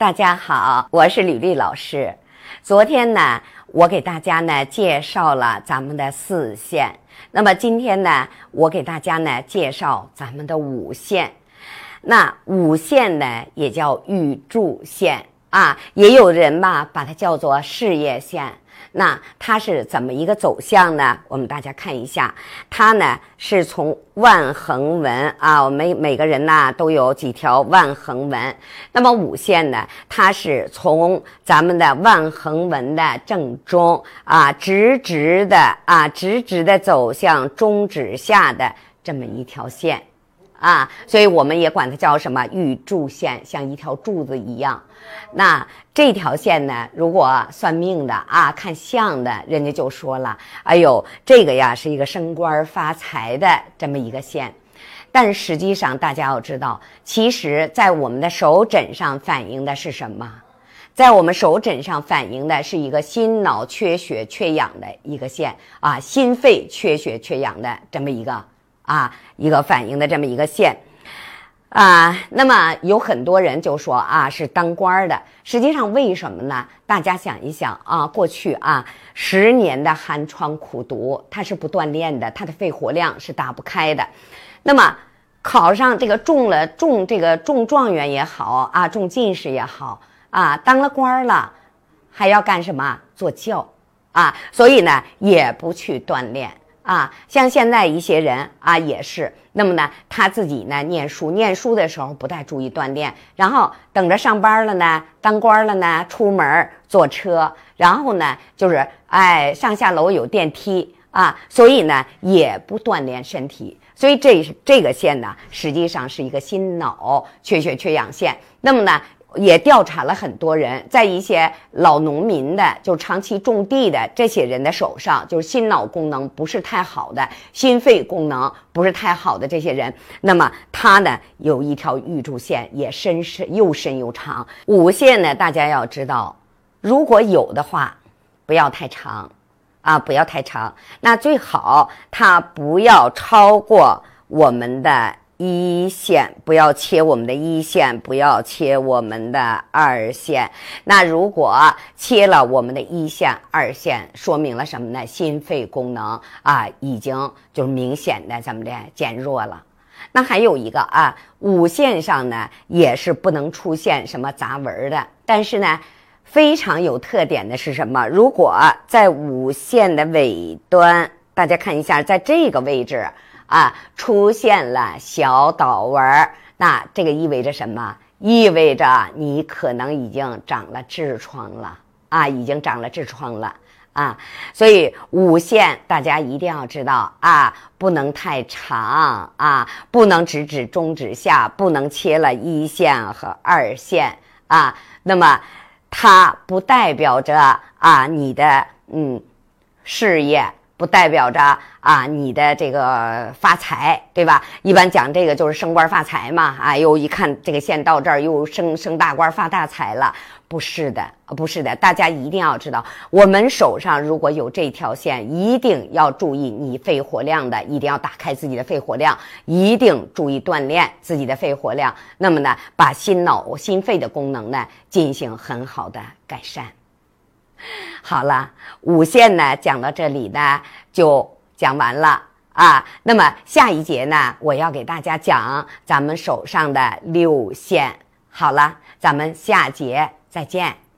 大家好，我是吕丽老师。昨天呢，我给大家呢介绍了咱们的四线，那么今天呢，我给大家呢介绍咱们的五线。那五线呢，也叫玉柱线啊，也有人吧把它叫做事业线。那它是怎么一个走向呢？我们大家看一下，它呢是从万横纹啊，我们每个人呢都有几条万横纹。那么五线呢，它是从咱们的万横纹的正中啊，直直的啊，直直的走向中指下的这么一条线。啊，所以我们也管它叫什么玉柱线，像一条柱子一样。那这条线呢，如果算命的啊，看相的，人家就说了，哎呦，这个呀是一个升官发财的这么一个线。但实际上，大家要知道，其实在我们的手诊上反映的是什么？在我们手诊上反映的是一个心脑缺血缺氧的一个线啊，心肺缺血缺氧的这么一个。啊，一个反映的这么一个线，啊，那么有很多人就说啊是当官的，实际上为什么呢？大家想一想啊，过去啊十年的寒窗苦读，他是不锻炼的，他的肺活量是打不开的。那么考上这个中了中这个中状元也好啊，中进士也好啊，当了官了，还要干什么？做教啊，所以呢也不去锻炼。啊，像现在一些人啊，也是那么呢，他自己呢念书，念书的时候不太注意锻炼，然后等着上班了呢，当官了呢，出门坐车，然后呢就是哎上下楼有电梯啊，所以呢也不锻炼身体，所以这这个线呢，实际上是一个心脑缺血缺氧线，那么呢。也调查了很多人，在一些老农民的，就长期种地的这些人的手上，就是心脑功能不是太好的，心肺功能不是太好的这些人，那么他呢有一条玉柱线，也深深又深又长。五线呢，大家要知道，如果有的话，不要太长，啊，不要太长，那最好它不要超过我们的。一线不要切我们的一线，不要切我们的二线。那如果切了我们的一线、二线，说明了什么呢？心肺功能啊，已经就明显的怎么的减弱了。那还有一个啊，五线上呢也是不能出现什么杂纹的。但是呢，非常有特点的是什么？如果在五线的尾端，大家看一下，在这个位置。啊，出现了小岛纹，那这个意味着什么？意味着你可能已经长了痔疮了啊，已经长了痔疮了啊。所以五线大家一定要知道啊，不能太长啊，不能直指中指下，不能切了一线和二线啊。那么它不代表着啊你的嗯事业。不代表着啊，你的这个发财，对吧？一般讲这个就是升官发财嘛。啊，又一看这个线到这儿，又升升大官发大财了。不是的，不是的，大家一定要知道，我们手上如果有这条线，一定要注意你肺活量的，一定要打开自己的肺活量，一定注意锻炼自己的肺活量。那么呢，把心脑、心肺的功能呢进行很好的改善。好了，五线呢讲到这里呢就讲完了啊。那么下一节呢，我要给大家讲咱们手上的六线。好了，咱们下节再见。